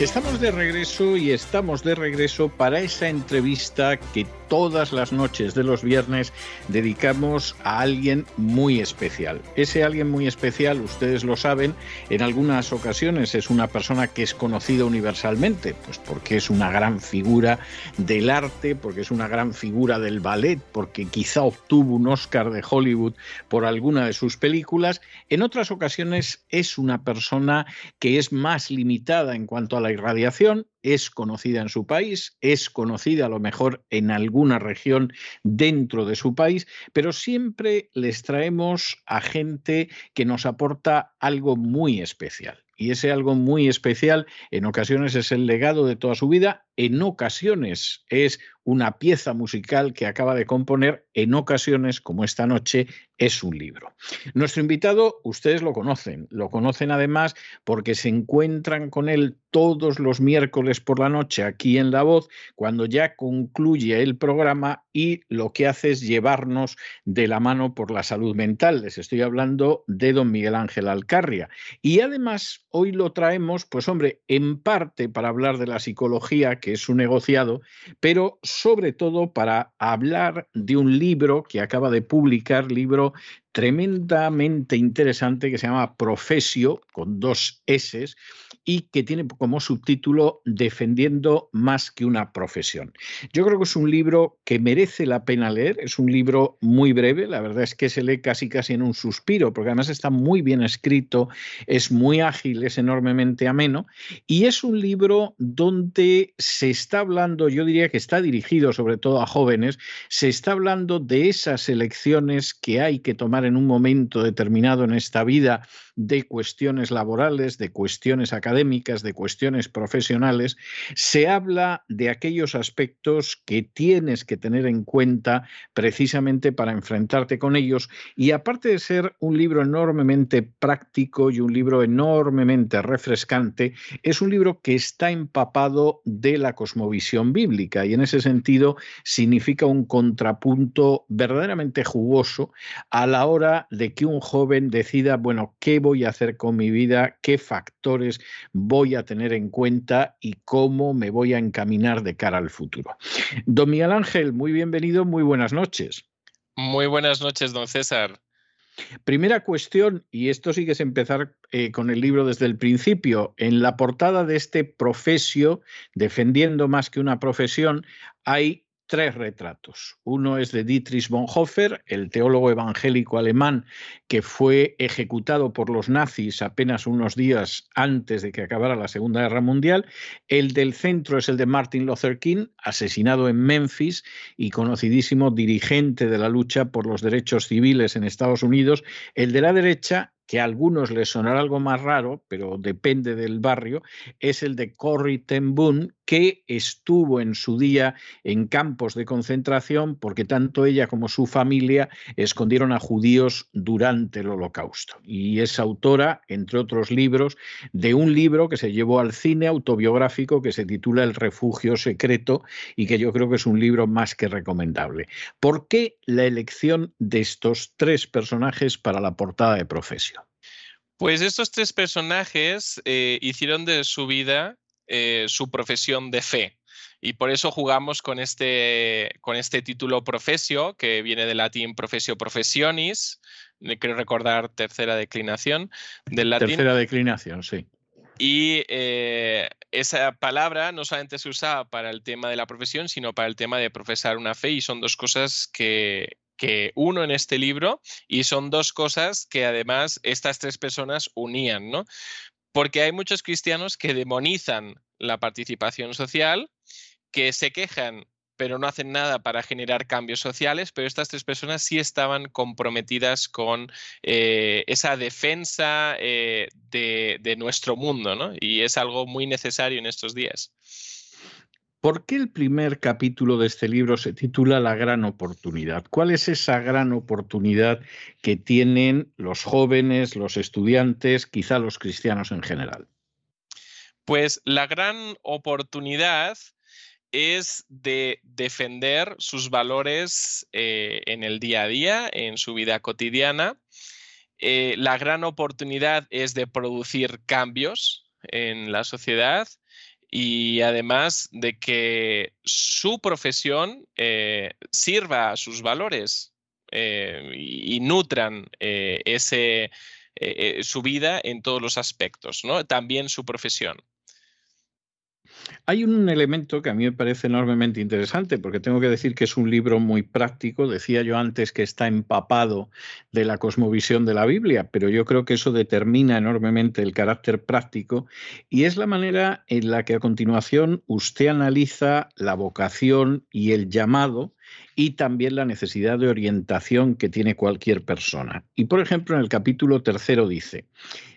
Estamos de regreso y estamos de regreso para esa entrevista que todas las noches de los viernes dedicamos a alguien muy especial. Ese alguien muy especial, ustedes lo saben, en algunas ocasiones es una persona que es conocida universalmente, pues porque es una gran figura del arte, porque es una gran figura del ballet, porque quizá obtuvo un Oscar de Hollywood por alguna de sus películas. En otras ocasiones es una persona que es más limitada en cuanto a la irradiación, es conocida en su país, es conocida a lo mejor en alguna región dentro de su país, pero siempre les traemos a gente que nos aporta algo muy especial. Y ese algo muy especial en ocasiones es el legado de toda su vida, en ocasiones es una pieza musical que acaba de componer, en ocasiones, como esta noche, es un libro. Nuestro invitado, ustedes lo conocen, lo conocen además porque se encuentran con él todos los miércoles por la noche aquí en La Voz, cuando ya concluye el programa y lo que hace es llevarnos de la mano por la salud mental. Les estoy hablando de don Miguel Ángel Alcarria. Y además, hoy lo traemos, pues hombre, en parte para hablar de la psicología, que es un negociado, pero sobre todo para hablar de un libro que acaba de publicar, libro tremendamente interesante que se llama Profesio, con dos S, y que tiene como subtítulo Defendiendo más que una profesión. Yo creo que es un libro que merece la pena leer, es un libro muy breve, la verdad es que se lee casi casi en un suspiro, porque además está muy bien escrito, es muy ágil, es enormemente ameno, y es un libro donde se está hablando, yo diría que está dirigido sobre todo a jóvenes, se está hablando de esas elecciones que hay que tomar en un momento determinado en esta vida de cuestiones laborales, de cuestiones académicas, de cuestiones profesionales, se habla de aquellos aspectos que tienes que tener en cuenta precisamente para enfrentarte con ellos. Y aparte de ser un libro enormemente práctico y un libro enormemente refrescante, es un libro que está empapado de la cosmovisión bíblica y en ese sentido significa un contrapunto verdaderamente jugoso a la hora de que un joven decida, bueno, ¿qué voy voy a hacer con mi vida, qué factores voy a tener en cuenta y cómo me voy a encaminar de cara al futuro. Don Miguel Ángel, muy bienvenido, muy buenas noches. Muy buenas noches, don César. Primera cuestión, y esto sí que es empezar eh, con el libro desde el principio. En la portada de este profesio, defendiendo más que una profesión, hay tres retratos. Uno es de Dietrich Bonhoeffer, el teólogo evangélico alemán que fue ejecutado por los nazis apenas unos días antes de que acabara la Segunda Guerra Mundial. El del centro es el de Martin Luther King, asesinado en Memphis y conocidísimo dirigente de la lucha por los derechos civiles en Estados Unidos. El de la derecha que a algunos les sonará algo más raro, pero depende del barrio, es el de Corrie ten Boom, que estuvo en su día en campos de concentración porque tanto ella como su familia escondieron a judíos durante el Holocausto. Y es autora, entre otros libros, de un libro que se llevó al cine autobiográfico que se titula El refugio secreto y que yo creo que es un libro más que recomendable. ¿Por qué la elección de estos tres personajes para la portada de Profesio? Pues estos tres personajes eh, hicieron de su vida eh, su profesión de fe. Y por eso jugamos con este, con este título profesio, que viene del latín profesio professionis, quiero recordar tercera declinación del latín. Tercera declinación, sí. Y eh, esa palabra no solamente se usa para el tema de la profesión, sino para el tema de profesar una fe, y son dos cosas que, que uno en este libro y son dos cosas que además estas tres personas unían, ¿no? Porque hay muchos cristianos que demonizan la participación social, que se quejan pero no hacen nada para generar cambios sociales, pero estas tres personas sí estaban comprometidas con eh, esa defensa eh, de, de, nuestro mundo, ¿no? Y es algo muy necesario en estos días. ¿Por qué el primer capítulo de este libro se titula La gran oportunidad? ¿Cuál es esa gran oportunidad que tienen los jóvenes, los estudiantes, quizá los cristianos en general? Pues la gran oportunidad es de defender sus valores eh, en el día a día, en su vida cotidiana. Eh, la gran oportunidad es de producir cambios en la sociedad y además de que su profesión eh, sirva a sus valores eh, y, nutran eh, ese, su vida en todos los aspectos, ¿no? también su profesión. Hay un elemento que a mí me parece enormemente interesante, porque tengo que decir que es un libro muy práctico. Decía yo antes que está empapado de la cosmovisión de la Biblia, pero yo creo que eso determina enormemente el carácter práctico y es la manera en la que a continuación usted analiza la vocación y el llamado y también la necesidad de orientación que tiene cualquier persona. Y por ejemplo, en el capítulo tercero dice,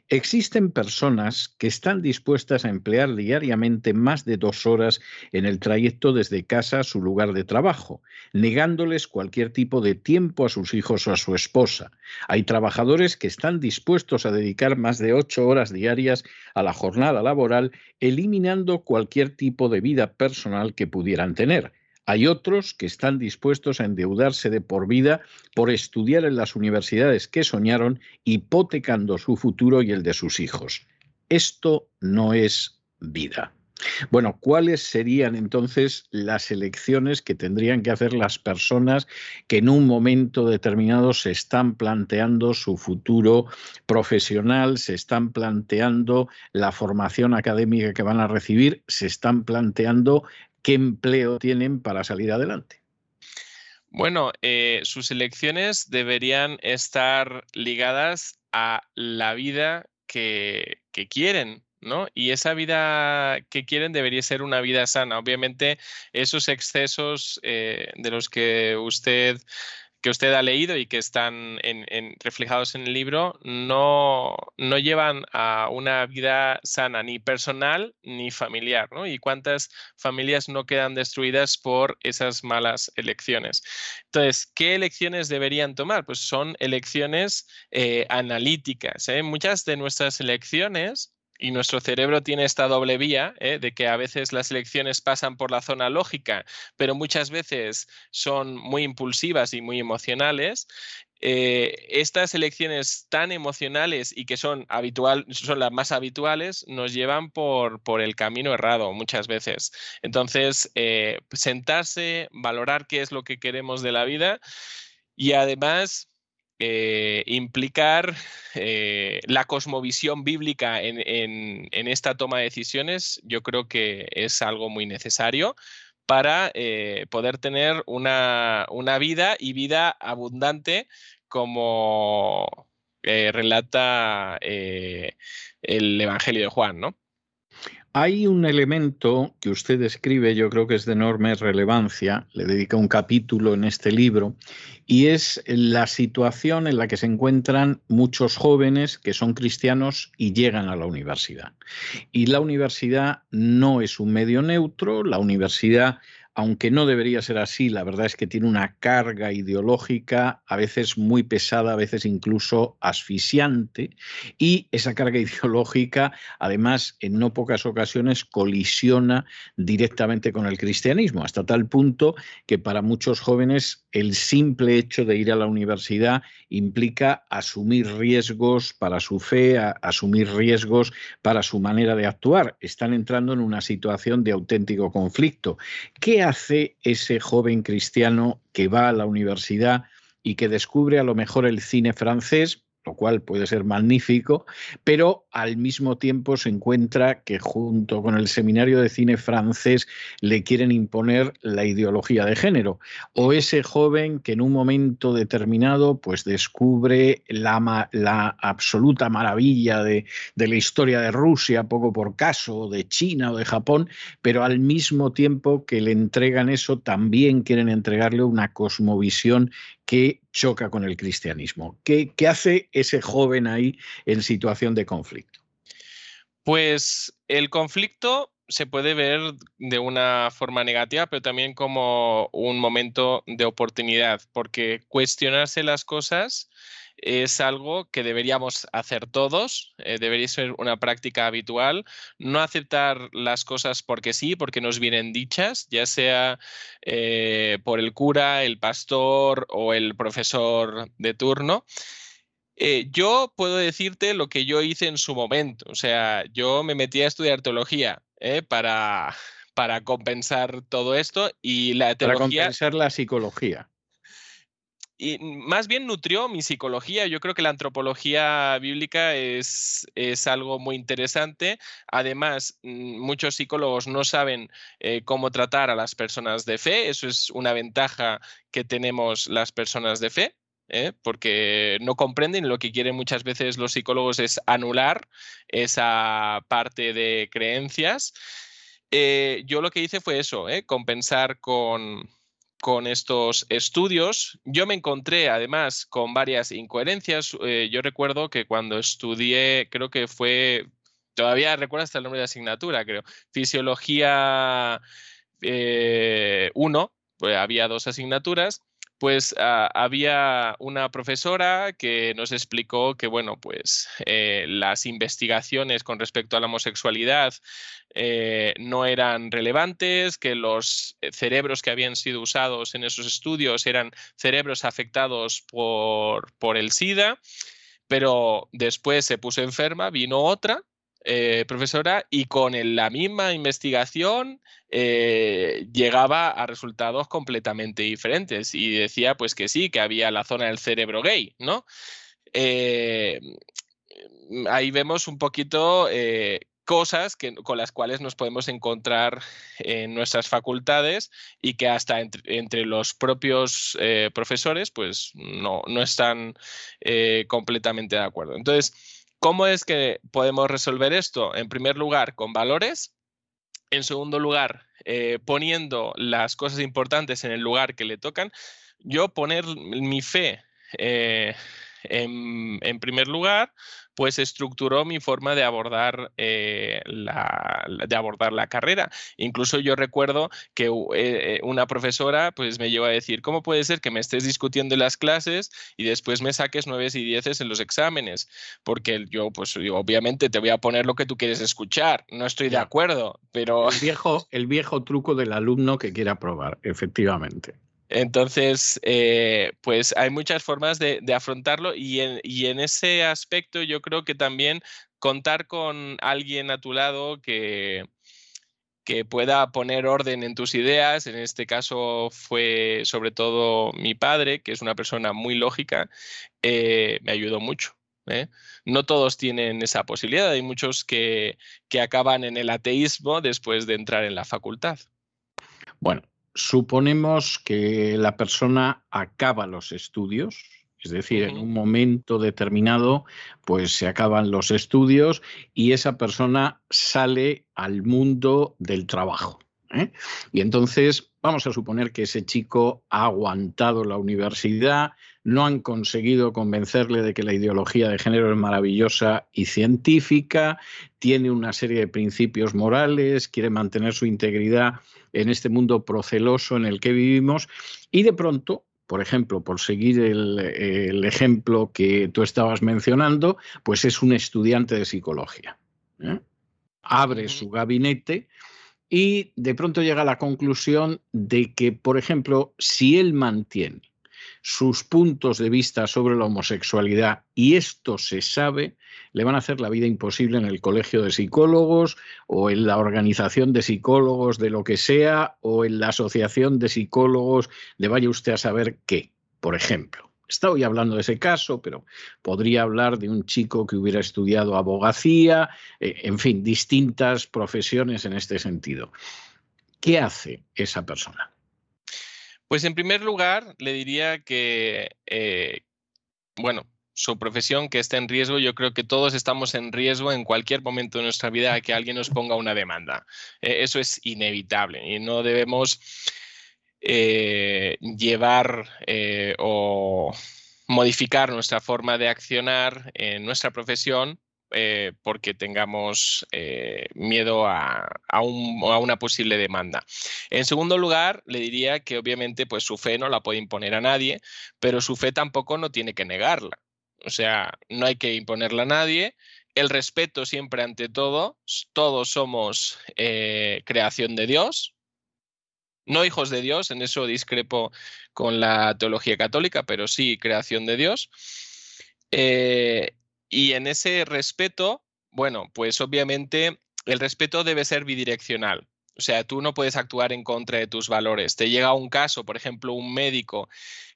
Existen personas que están dispuestas a emplear diariamente más de dos horas en el trayecto desde casa a su lugar de trabajo, negándoles cualquier tipo de tiempo a sus hijos o a su esposa. Hay trabajadores que están dispuestos a dedicar más de ocho horas diarias a la jornada laboral, eliminando cualquier tipo de vida personal que pudieran tener. Hay otros que están dispuestos a endeudarse de por vida por estudiar en las universidades que soñaron, hipotecando su futuro y el de sus hijos. Esto no es vida. Bueno, ¿cuáles serían entonces las elecciones que tendrían que hacer las personas que en un momento determinado se están planteando su futuro profesional, se están planteando la formación académica que van a recibir, se están planteando qué empleo tienen para salir adelante? Bueno, eh, sus elecciones deberían estar ligadas a la vida que, quieren, ¿no? Y esa vida que quieren debería ser una vida sana. Obviamente, esos excesos eh, de los que usted que usted ha leído y que están reflejados en el libro no, no, llevan a una vida sana ni personal ni familiar, ¿no? Y cuántas familias no quedan destruidas por esas malas elecciones. Entonces, ¿qué elecciones deberían tomar? Pues son elecciones eh, analíticas. ¿eh? Muchas de nuestras elecciones y nuestro cerebro tiene esta doble vía ¿eh? de que a veces las elecciones pasan por la zona lógica, pero muchas veces son muy impulsivas y muy emocionales. Eh, estas elecciones tan emocionales y que son, habitual, son las más habituales nos llevan por, por el camino errado muchas veces. Entonces, eh, sentarse, valorar qué es lo que queremos de la vida y además eh, implicar eh, la cosmovisión bíblica en, esta toma de decisiones, yo creo que es algo muy necesario para eh, poder tener una, una, vida y vida abundante como relata el Evangelio de Juan, ¿no? Hay un elemento que usted describe, yo creo que es de enorme relevancia, le dedica un capítulo en este libro, y es la situación en la que se encuentran muchos jóvenes que son cristianos y llegan a la universidad. Y la universidad no es un medio neutro, la universidad aunque no debería ser así, la verdad es que tiene una carga ideológica a veces muy pesada, a veces incluso asfixiante, y esa carga ideológica, además, en no pocas ocasiones colisiona directamente con el cristianismo, hasta tal punto que para muchos jóvenes el simple hecho de ir a la universidad implica asumir riesgos para su fe, asumir riesgos para su manera de actuar. Están entrando en una situación de auténtico conflicto. ¿Qué hace ese joven cristiano que va a la universidad y que descubre a lo mejor el cine francés, lo cual puede ser magnífico, pero al mismo tiempo se encuentra que junto con el seminario de cine francés le quieren imponer la ideología de género. O ese joven que en un momento determinado pues descubre la, la absoluta maravilla de, de la historia de Rusia, poco por caso, de China o de Japón, pero al mismo tiempo que le entregan eso, también quieren entregarle una cosmovisión que choca con el cristianismo. ¿Qué, hace ese joven ahí en situación de conflicto? Pues el conflicto se puede ver de una forma negativa, pero también como un momento de oportunidad, porque cuestionarse las cosas es algo que deberíamos hacer todos, eh, debería ser una práctica habitual, no aceptar las cosas porque sí, porque nos vienen dichas, ya sea eh, por el cura, el pastor o el profesor de turno. Eh, yo puedo decirte lo que yo hice en su momento, o sea, yo me metí a estudiar teología para, para compensar todo esto y la teología... Para compensar la psicología y más bien nutrió mi psicología. Yo creo que la antropología bíblica es, es algo muy interesante. Además, mm, muchos psicólogos no saben eh, cómo tratar a las personas de fe. Eso es una ventaja que tenemos las personas de fe. ¿Eh? porque no comprenden lo que quieren muchas veces los psicólogos es anular esa parte de creencias. Eh, yo lo que hice fue eso, compensar con, con estos estudios. Yo me encontré además con varias incoherencias. Eh, yo recuerdo que cuando estudié, creo que fue, todavía recuerdo hasta el nombre de asignatura, creo, Fisiología 1, eh, pues había dos asignaturas pues ah, había una profesora que nos explicó que, bueno, pues eh, las investigaciones con respecto a la homosexualidad eh, no eran relevantes, que los cerebros que habían sido usados en esos estudios eran cerebros afectados por el SIDA, pero después se puso enferma, vino otra eh, profesora y con la misma investigación eh, llegaba a resultados completamente diferentes y decía pues que sí, que había la zona del cerebro gay, ¿no? Eh, ahí vemos un poquito cosas que, con las cuales nos podemos encontrar en nuestras facultades y que hasta entre, los propios profesores pues no, no están completamente de acuerdo. Entonces, ¿Cómo es que podemos resolver esto? En primer lugar, con valores. En segundo lugar, eh, poniendo las cosas importantes en el lugar que le tocan. Yo poner mi fe eh, en, primer lugar, pues estructuró mi forma de abordar, eh, la, de abordar la carrera. Incluso yo recuerdo que eh, una profesora pues me llevó a decir, ¿cómo puede ser que me estés discutiendo en las clases y después me saques nueve y dieces en los exámenes? Porque yo pues obviamente te voy a poner lo que tú quieres escuchar, no estoy de acuerdo, pero... El viejo, el viejo truco del alumno que quiera probar, efectivamente. Entonces, eh, pues hay muchas formas de, afrontarlo y en, ese aspecto yo creo que también contar con alguien a tu lado que, que pueda poner orden en tus ideas. En este caso fue sobre todo mi padre, que es una persona muy lógica, eh, me ayudó mucho. ¿eh? No todos tienen esa posibilidad, hay muchos que, que acaban en el ateísmo después de entrar en la facultad. Bueno, suponemos que la persona acaba los estudios, es decir, en un momento determinado, pues se acaban los estudios y esa persona sale al mundo del trabajo. ¿Eh? Y entonces vamos a suponer que ese chico ha aguantado la universidad, no han conseguido convencerle de que la ideología de género es maravillosa y científica, tiene una serie de principios morales, quiere mantener su integridad en este mundo proceloso en el que vivimos y de pronto por ejemplo, por seguir el, ejemplo que tú estabas mencionando, pues es un estudiante de psicología. ¿eh? Abre su gabinete y de pronto llega a la conclusión de que, por ejemplo, si él mantiene sus puntos de vista sobre la homosexualidad y esto se sabe, le van a hacer la vida imposible en el colegio de psicólogos o en la organización de psicólogos de lo que sea o en la asociación de psicólogos de vaya usted a saber qué, por ejemplo. Estoy hablando de ese caso, pero podría hablar de un chico que hubiera estudiado abogacía, eh, en fin, distintas profesiones en este sentido. ¿Qué hace esa persona? Pues en primer lugar, le diría que, eh, bueno, su profesión que está en riesgo, yo creo que todos estamos en riesgo en cualquier momento de nuestra vida a que alguien nos ponga una demanda. Eh, eso es inevitable y no debemos eh, llevar o modificar nuestra forma de accionar en nuestra profesión eh, porque tengamos eh, miedo a, una posible demanda. En segundo lugar, le diría que obviamente pues, su fe no la puede imponer a nadie, pero su fe tampoco no tiene que negarla. O sea, no hay que imponerla a nadie. El respeto siempre ante todo. Todos somos eh, creación de Dios, no hijos de Dios, en eso discrepo con la teología católica, pero sí creación de Dios. Y en ese respeto, bueno, pues obviamente el respeto debe ser bidireccional. O sea, tú no puedes actuar en contra de tus valores. Te llega un caso, por ejemplo, un médico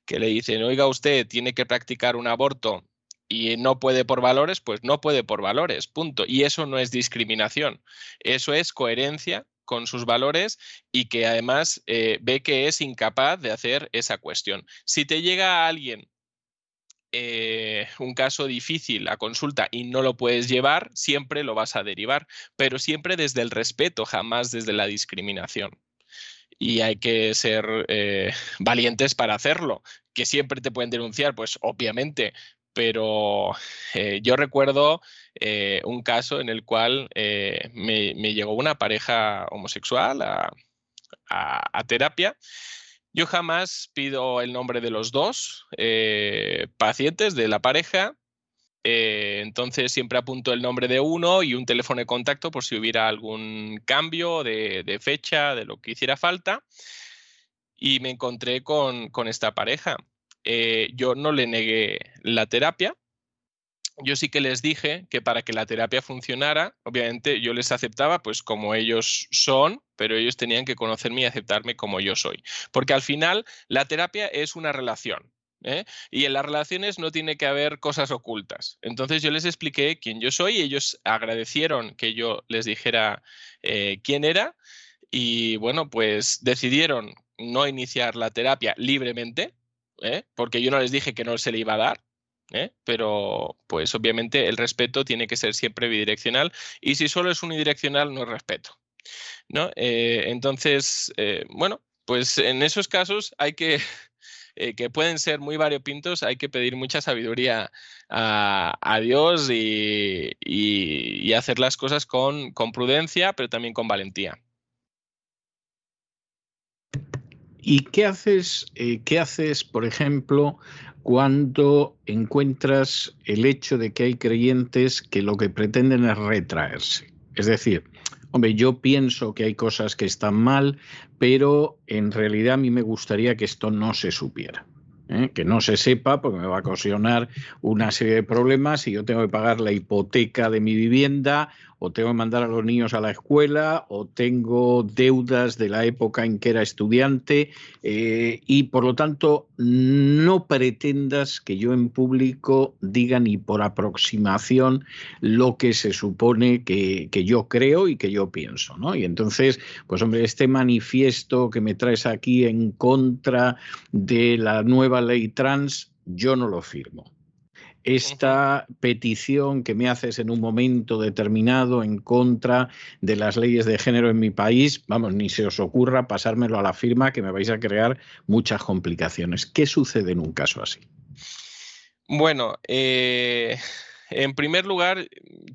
que le dice, oiga usted, tiene que practicar un aborto y no puede por valores, pues no puede por valores, punto. Y eso no es discriminación, eso es coherencia con sus valores y que además eh, ve que es incapaz de hacer esa cuestión. Si te llega alguien eh, un caso difícil a consulta y no lo puedes llevar, siempre lo vas a derivar, pero siempre desde el respeto, jamás desde la discriminación. Y hay que ser eh, valientes para hacerlo. Que siempre te pueden denunciar, pues obviamente, pero eh, yo recuerdo un caso en el cual me, llegó una pareja homosexual a terapia yo jamás pido el nombre de los dos eh, pacientes de la pareja. Eh, entonces siempre apunto el nombre de uno y un teléfono de contacto por si hubiera algún cambio de, fecha, de lo que hiciera falta. Y me encontré con, esta pareja. Eh, yo no le negué la terapia, yo sí que les dije que para que la terapia funcionara, obviamente yo les aceptaba pues como ellos son, pero ellos tenían que conocerme y aceptarme como yo soy. Porque al final la terapia es una relación. ¿eh? Y en las relaciones no tiene que haber cosas ocultas. Entonces yo les expliqué quién yo soy ellos agradecieron que yo les dijera eh, quién era y bueno, pues decidieron no iniciar la terapia libremente, ¿eh? porque yo no les dije que no se le iba a dar, ¿eh? pero pues obviamente el respeto tiene que ser siempre bidireccional y si solo es unidireccional no es respeto. ¿no? Eh, entonces, bueno, pues en esos casos hay que, que pueden ser muy variopintos, hay que pedir mucha sabiduría a, Dios y, y, hacer las cosas con, con prudencia, pero también con valentía. ¿Y qué haces, eh, qué haces, por ejemplo, cuando encuentras el hecho de que hay creyentes que lo que pretenden es retraerse? Es decir, hombre, yo pienso que hay cosas que están mal, pero en realidad a mí me gustaría que esto no se supiera. ¿eh? que no se sepa, porque me va a ocasionar una serie de problemas y yo tengo que pagar la hipoteca de mi vivienda o tengo que mandar a los niños a la escuela, o tengo deudas de la época en que era estudiante, eh, y por lo tanto no pretendas que yo en público diga ni por aproximación lo que se supone que, que yo creo y que yo pienso. ¿no? Y entonces, pues hombre, este manifiesto que me traes aquí en contra de la nueva ley trans, yo no lo firmo esta petición que me haces en un momento determinado en contra de las leyes de género en mi país, vamos, ni se os ocurra pasármelo a la firma que me vais a crear muchas complicaciones. ¿Qué sucede en un caso así? Bueno, eh, en primer lugar,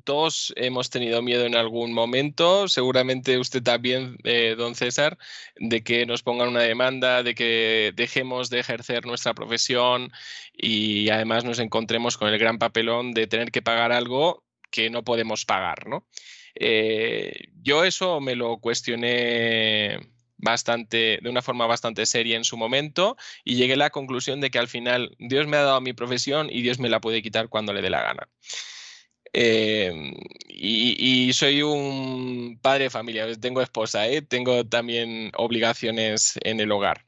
todos hemos tenido miedo en algún momento, seguramente usted también, eh, don César, de que nos pongan una demanda, de que dejemos de ejercer nuestra profesión y además nos encontremos con el gran papelón de tener que pagar algo que no podemos pagar, ¿no? Eh, yo eso me lo cuestioné bastante, de una forma bastante seria en su momento y llegué a la conclusión de que al final Dios me ha dado mi profesión y Dios me la puede quitar cuando le dé la gana. Em, y, soy un padre de familia, tengo esposa, ¿eh? tengo también obligaciones en el hogar.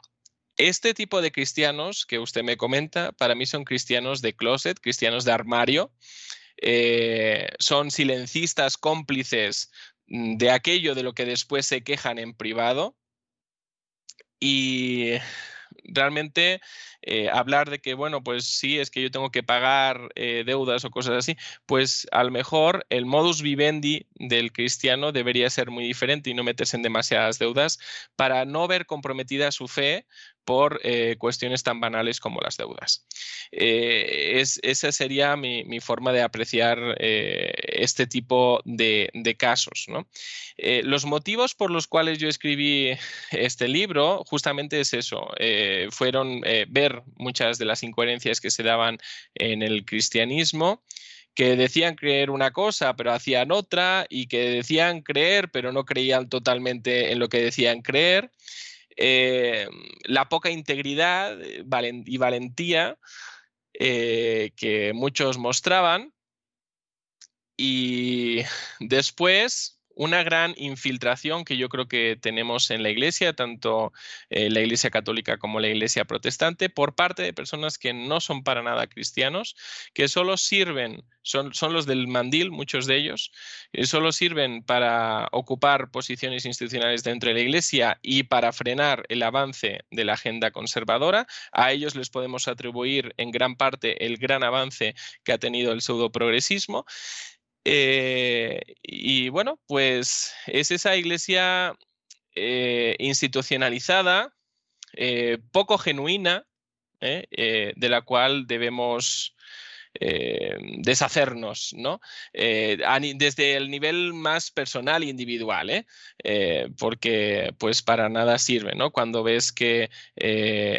Este tipo de cristianos que usted me comenta, para mí son cristianos de closet, cristianos de armario, eh, son silencistas cómplices mm, de aquello de lo que después se quejan en privado, y realmente eh, hablar de que, bueno, pues sí, es que yo tengo que pagar eh, deudas o cosas así, pues a lo mejor el modus vivendi del cristiano debería ser muy diferente y no meterse en demasiadas deudas para no ver comprometida su fe por eh, cuestiones tan banales como las deudas. Eh, esa sería mi, forma de apreciar eh, este tipo de, casos. los motivos por los cuales yo escribí este libro justamente es eso, fueron ver muchas de las incoherencias que se daban en el cristianismo que decían creer una cosa pero hacían otra y que decían creer pero no creían totalmente en lo que decían creer eh, la poca integridad eh, y valentía eh, que muchos mostraban. Y después una gran infiltración que yo creo que tenemos en la iglesia, tanto eh, la iglesia católica como la iglesia protestante, por parte de personas que no son para nada cristianos, que solo sirven, son, son los del mandil, muchos de ellos, que solo sirven para ocupar posiciones institucionales dentro de la iglesia y para frenar el avance de la agenda conservadora. A ellos les podemos atribuir en gran parte el gran avance que ha tenido el pseudo progresismo. Eh, y bueno, pues es esa iglesia eh, institucionalizada, eh, poco genuina, de la cual debemos deshacernos, ¿no? desde el nivel más personal e individual, porque pues para nada sirve, ¿no? Cuando ves que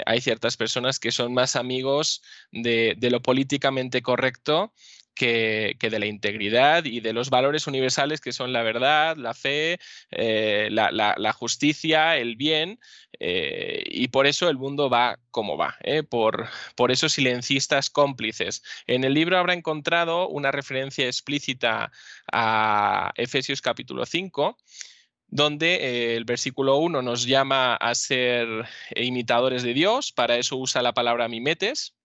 hay ciertas personas que son más amigos de, de lo políticamente correcto que, de la integridad y de los valores universales que son la verdad, la fe, eh, la, justicia, el bien, eh, y por eso el mundo va como va, ¿eh? por, por esos silencistas cómplices. En el libro habrá encontrado una referencia explícita a Efesios capítulo 5 donde el versículo 1 nos llama a ser imitadores de Dios, para eso usa la palabra mimetes,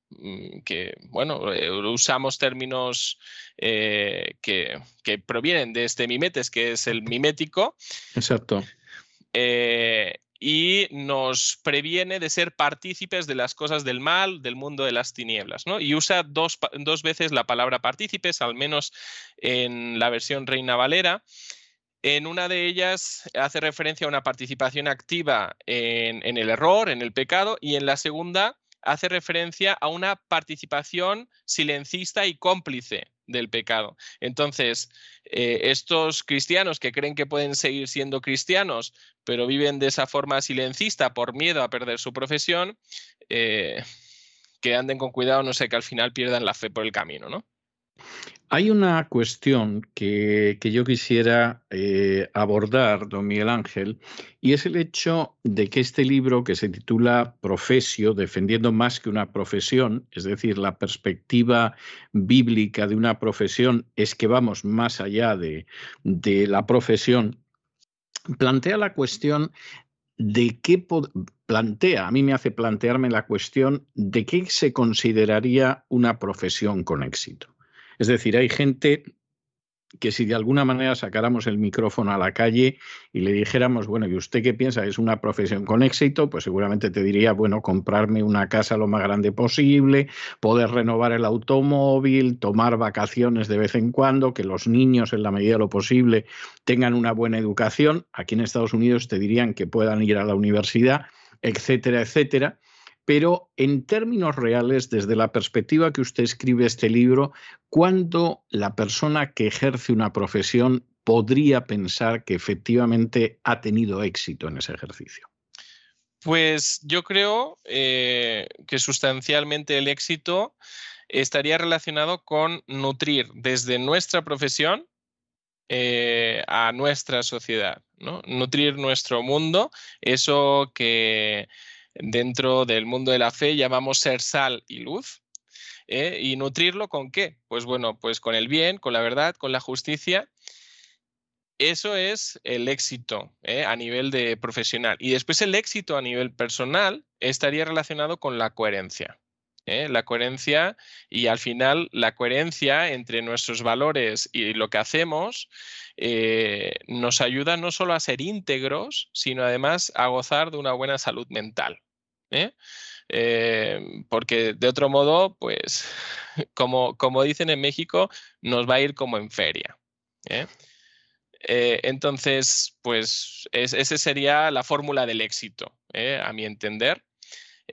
que, bueno, eh, usamos términos eh, que, provienen de este mimetes, que es el mimético. Exacto. Eh, y nos previene de ser partícipes de las cosas del mal, del mundo de las tinieblas. ¿no? Y usa dos, veces la palabra partícipes, al menos en la versión Reina Valera. En una de ellas hace referencia a una participación activa en, en el error, en el pecado, y en la segunda hace referencia a una participación silencista y cómplice del pecado. Entonces, eh, estos cristianos que creen que pueden seguir siendo cristianos, pero viven de esa forma silencista por miedo a perder su profesión, eh, que anden con cuidado, no sé, que al final pierdan la fe por el camino, ¿no? Hay una cuestión que, yo quisiera eh, abordar, don Miguel Ángel, y es el hecho de que este libro que se titula Profesio, defendiendo más que una profesión, es decir, la perspectiva bíblica de una profesión es que vamos más allá de, de la profesión, plantea la cuestión de qué plantea, a mí me hace plantearme la cuestión de qué se consideraría una profesión con éxito. Es decir, hay gente que si de alguna manera sacáramos el micrófono a la calle y le dijéramos, bueno, ¿y usted qué piensa? ¿Es una profesión con éxito? Pues seguramente te diría, bueno, comprarme una casa lo más grande posible, poder renovar el automóvil, tomar vacaciones de vez en cuando, que los niños en la medida de lo posible tengan una buena educación. Aquí en Estados Unidos te dirían que puedan ir a la universidad, etcétera, etcétera pero en términos reales, desde la perspectiva que usted escribe este libro, ¿cuándo la persona que ejerce una profesión podría pensar que efectivamente ha tenido éxito en ese ejercicio? Pues yo creo eh, que sustancialmente el éxito estaría relacionado con nutrir desde nuestra profesión eh, a nuestra sociedad, ¿no? nutrir nuestro mundo, eso que dentro del mundo de la fe llamamos ser sal y luz. ¿eh? ¿Y nutrirlo con qué? Pues bueno, pues con el bien, con la verdad, con la justicia. Eso es el éxito ¿eh? a nivel de profesional. Y después el éxito a nivel personal estaría relacionado con la coherencia. ¿Eh? La coherencia y al final la coherencia entre nuestros valores y lo que hacemos eh, nos ayuda no solo a ser íntegros, sino además a gozar de una buena salud mental. ¿eh? porque de otro modo, pues, como, como, dicen en México, nos va a ir como en feria. entonces, pues esa sería la fórmula del éxito, a mi entender.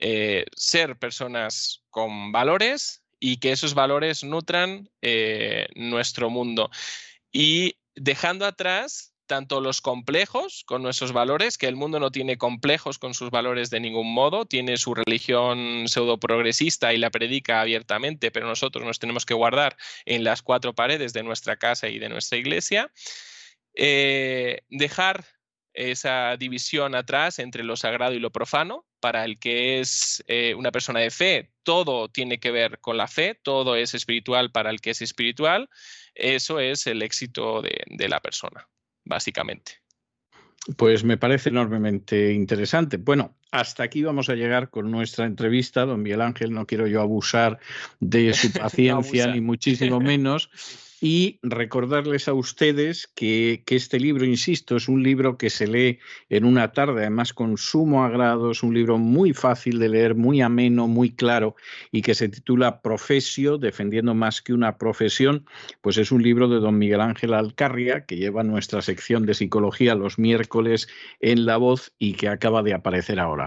Eh, ser personas con valores y que esos valores nutran eh, nuestro mundo. Y dejando atrás tanto los complejos con nuestros valores, que el mundo no tiene complejos con sus valores de ningún modo, tiene su religión pseudo progresista y la predica abiertamente, pero nosotros nos tenemos que guardar en las cuatro paredes de nuestra casa y de nuestra iglesia. Eh, dejar esa división atrás entre lo sagrado y lo profano. Para el que es eh, una persona de fe, todo tiene que ver con la fe, todo es espiritual para el que es espiritual. Eso es el éxito de, la persona, básicamente. Pues me parece enormemente interesante. Bueno, hasta aquí vamos a llegar con nuestra entrevista, don Miguel Ángel. No quiero yo abusar de su paciencia, ni muchísimo menos y recordarles a ustedes que, este libro, insisto, es un libro que se lee en una tarde, además con sumo agrado, es un libro muy fácil de leer, muy ameno, muy claro y que se titula Profesio, defendiendo más que una profesión, pues es un libro de don Miguel Ángel Alcarria que lleva nuestra sección de psicología los miércoles en La Voz y que acaba de aparecer ahora.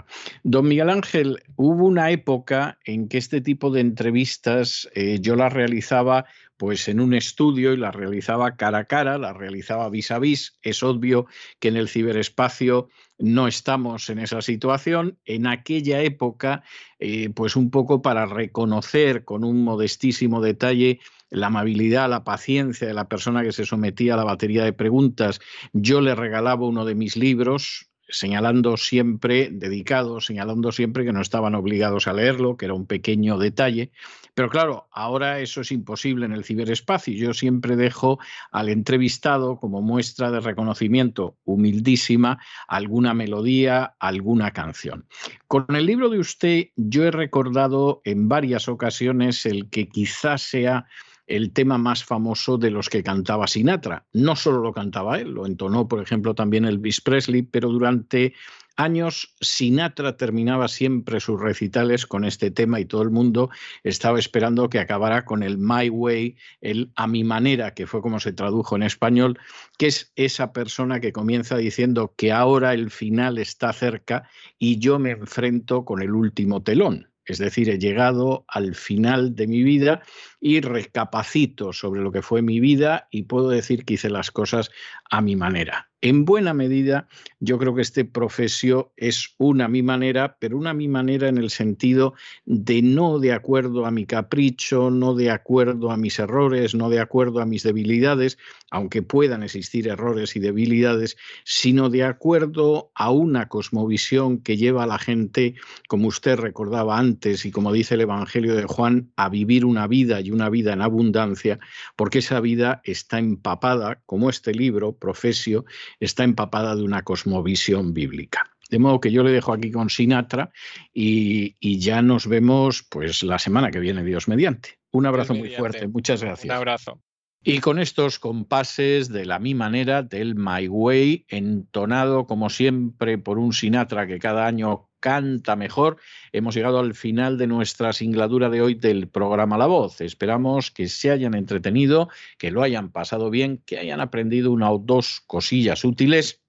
Don Miguel Ángel, hubo una época en que este tipo de entrevistas eh, yo las realizaba pues en un estudio y las realizaba cara a cara, las realizaba vis a vis. Es obvio que en el ciberespacio no estamos en esa situación. En aquella época, eh, pues un poco para reconocer con un modestísimo detalle la amabilidad, la paciencia de la persona que se sometía a la batería de preguntas, yo le regalaba uno de mis libros, señalando siempre, dedicado, señalando siempre que no estaban obligados a leerlo, que era un pequeño detalle. Pero claro, ahora eso es imposible en el ciberespacio. Yo siempre dejo al entrevistado como muestra de reconocimiento humildísima alguna melodía, alguna canción. Con el libro de usted yo he recordado en varias ocasiones el que quizás sea el tema más famoso de los que cantaba Sinatra. No solo lo cantaba él, lo entonó, por ejemplo, también Elvis Presley, pero durante años Sinatra terminaba siempre sus recitales con este tema y todo el mundo estaba esperando que acabara con el My Way, el a mi manera, que fue como se tradujo en español, que es esa persona que comienza diciendo que ahora el final está cerca y yo me enfrento con el último telón. Es decir, he llegado al final de mi vida y recapacito sobre lo que fue mi vida y puedo decir que hice las cosas a mi manera. En buena medida, yo creo que este profesio es una mi manera, pero una mi manera en el sentido de no de acuerdo a mi capricho, no de acuerdo a mis errores, no de acuerdo a mis debilidades, aunque puedan existir errores y debilidades, sino de acuerdo a una cosmovisión que lleva a la gente, como usted recordaba antes y como dice el Evangelio de Juan, a vivir una vida y una vida en abundancia, porque esa vida está empapada, como este libro, Profesio, está empapada de una cosmovisión bíblica. De modo que yo le dejo aquí con Sinatra y, ya nos vemos pues la semana que viene, Dios mediante. Un abrazo muy fuerte, muchas gracias. Un abrazo. Y con estos compases de la mi manera del My Way, entonado como siempre por un Sinatra que cada año canta mejor, hemos llegado al final de nuestra singladura de hoy del programa La Voz. Esperamos que se hayan entretenido, que lo hayan pasado bien, que hayan aprendido una o dos cosillas útiles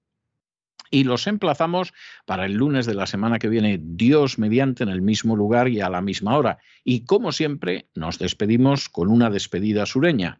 y los emplazamos para el lunes de la semana que viene, Dios mediante, en el mismo lugar y a la misma hora. Y como siempre, nos despedimos con una despedida sureña.